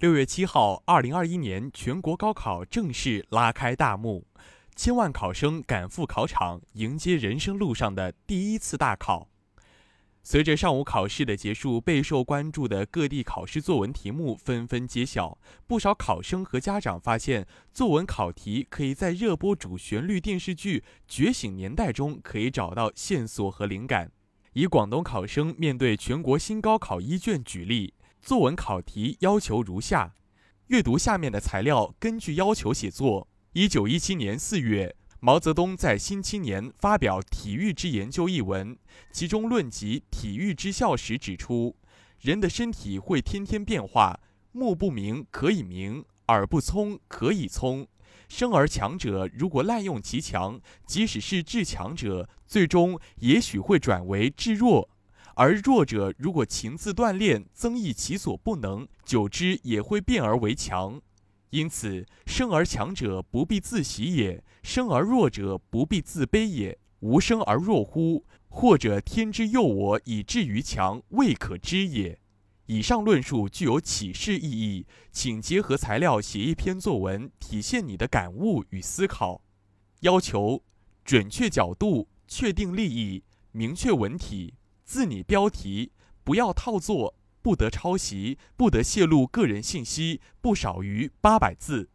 六月七号，二零二一年全国高考正式拉开大幕，千万考生赶赴考场，迎接人生路上的第一次大考。随着上午考试的结束，备受关注的各地考试作文题目纷纷揭晓。不少考生和家长发现，作文考题可以在热播主旋律电视剧《觉醒年代》中可以找到线索和灵感。以广东考生面对全国新高考一卷举例。作文考题要求如下：阅读下面的材料，根据要求写作。一九一七年四月，毛泽东在《新青年》发表《体育之研究》一文，其中论及体育之效时指出，人的身体会天天变化，目不明可以明，耳不聪可以聪。生而强者，如果滥用其强，即使是至强者，最终也许会转为至弱。而弱者如果勤自锻炼，增益其所不能，久之也会变而为强。因此，生而强者不必自喜也，生而弱者不必自卑也。无生而弱乎？或者天之佑我以至于强，未可知也。以上论述具有启示意义，请结合材料写一篇作文，体现你的感悟与思考。要求：准确角度，确定立意，明确文体。自拟标题，不要套作，不得抄袭，不得泄露个人信息，不少于八百字。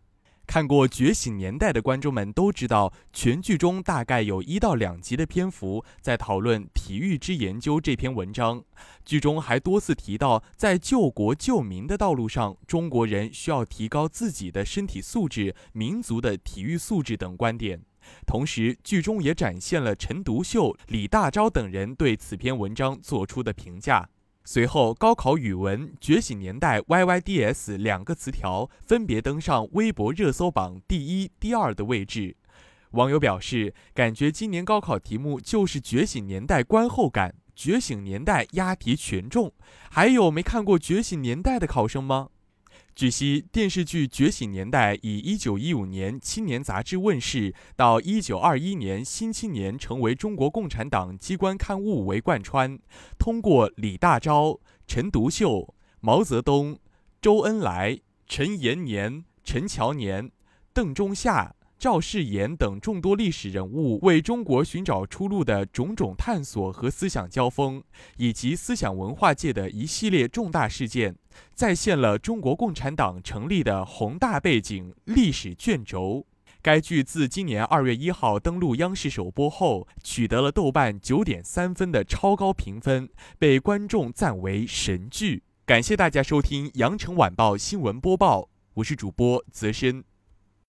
看过《觉醒年代》的观众们都知道，全剧中大概有一到两集的篇幅在讨论《体育之研究》这篇文章。剧中还多次提到，在救国救民的道路上，中国人需要提高自己的身体素质、民族的体育素质等观点。同时，剧中也展现了陈独秀、李大钊等人对此篇文章做出的评价。随后，高考语文《觉醒年代》YYDS 两个词条分别登上微博热搜榜第一、第二的位置。网友表示，感觉今年高考题目就是《觉醒年代》观后感，《觉醒年代》押题权重。还有没看过《觉醒年代》的考生吗？据悉，电视剧《觉醒年代》以1915年《青年》杂志问世到1921年《新青年》成为中国共产党机关刊物为贯穿，通过李大钊、陈独秀、毛泽东、周恩来、陈延年、陈乔年、邓中夏。赵世炎等众多历史人物为中国寻找出路的种种探索和思想交锋，以及思想文化界的一系列重大事件，再现了中国共产党成立的宏大背景、历史卷轴。该剧自今年二月一号登陆央视首播后，取得了豆瓣九点三分的超高评分，被观众赞为神剧。感谢大家收听羊城晚报新闻播报，我是主播泽深。